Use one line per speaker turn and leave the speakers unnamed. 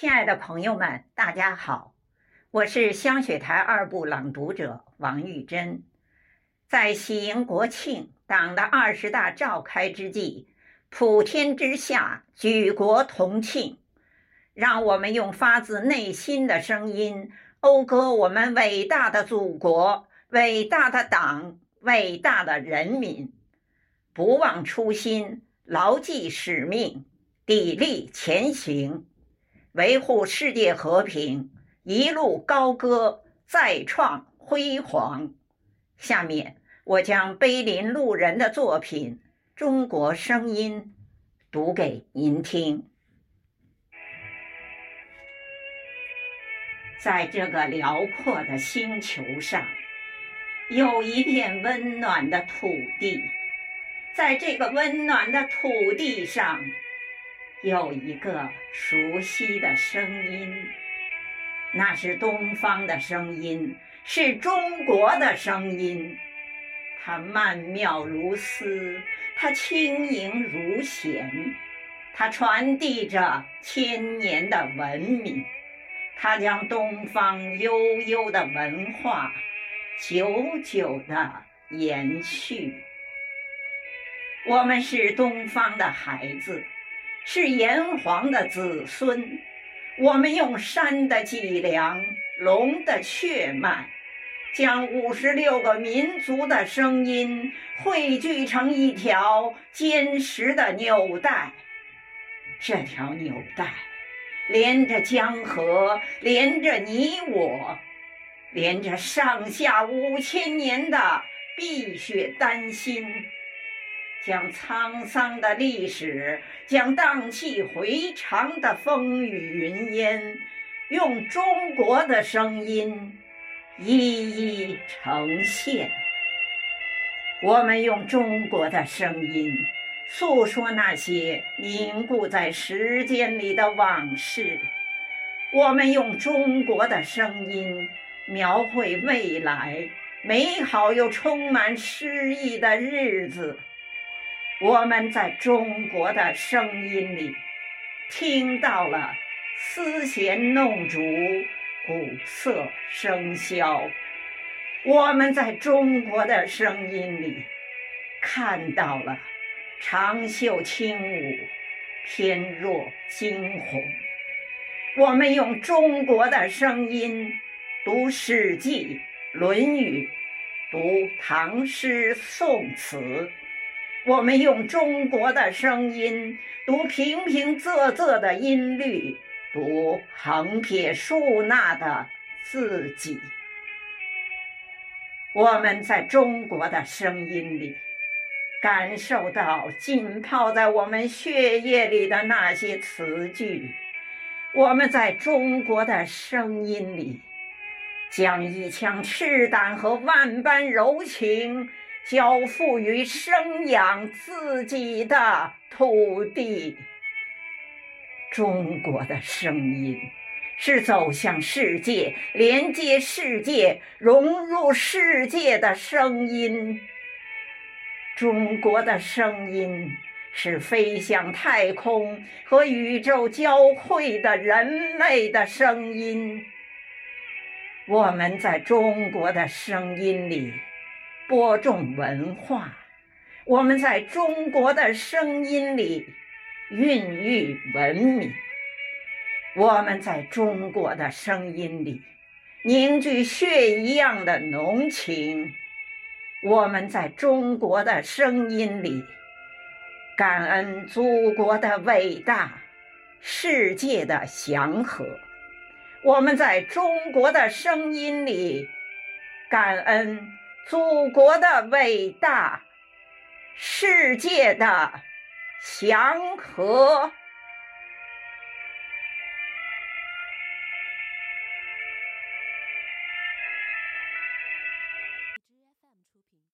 亲爱的朋友们，大家好，我是香雪台二部朗读者王玉珍。在喜迎国庆、党的二十大召开之际，普天之下举国同庆，让我们用发自内心的声音，讴歌我们伟大的祖国、伟大的党、伟大的人民，不忘初心，牢记使命，砥砺前行。维护世界和平，一路高歌，再创辉煌。下面我将碑林路人的作品《中国声音》读给您听。在这个辽阔的星球上，有一片温暖的土地，在这个温暖的土地上。有一个熟悉的声音，那是东方的声音，是中国的声音。它曼妙如丝，它轻盈如弦，它传递着千年的文明，它将东方悠悠的文化久久的延续。我们是东方的孩子。是炎黄的子孙，我们用山的脊梁、龙的血脉，将五十六个民族的声音汇聚成一条坚实的纽带。这条纽带连着江河，连着你我，连着上下五千年的碧血丹心。将沧桑的历史，将荡气回肠的风雨云烟，用中国的声音一一呈现。我们用中国的声音诉说那些凝固在时间里的往事，我们用中国的声音描绘未来美好又充满诗意的日子。我们在中国的声音里听到了丝弦弄竹、鼓瑟笙箫；我们在中国的声音里看到了长袖轻舞、翩若惊鸿。我们用中国的声音读《史记》《论语》，读唐诗宋词。我们用中国的声音读平平仄仄的音律，读横撇竖捺的字迹。我们在中国的声音里感受到浸泡在我们血液里的那些词句。我们在中国的声音里将一腔赤胆和万般柔情。交付于生养自己的土地。中国的声音是走向世界、连接世界、融入世界的声音。中国的声音是飞向太空和宇宙交汇的人类的声音。我们在中国的声音里。播种文化，我们在中国的声音里孕育文明；我们在中国的声音里凝聚血一样的浓情；我们在中国的声音里感恩祖国的伟大、世界的祥和；我们在中国的声音里感恩。祖国的伟大，世界的祥和。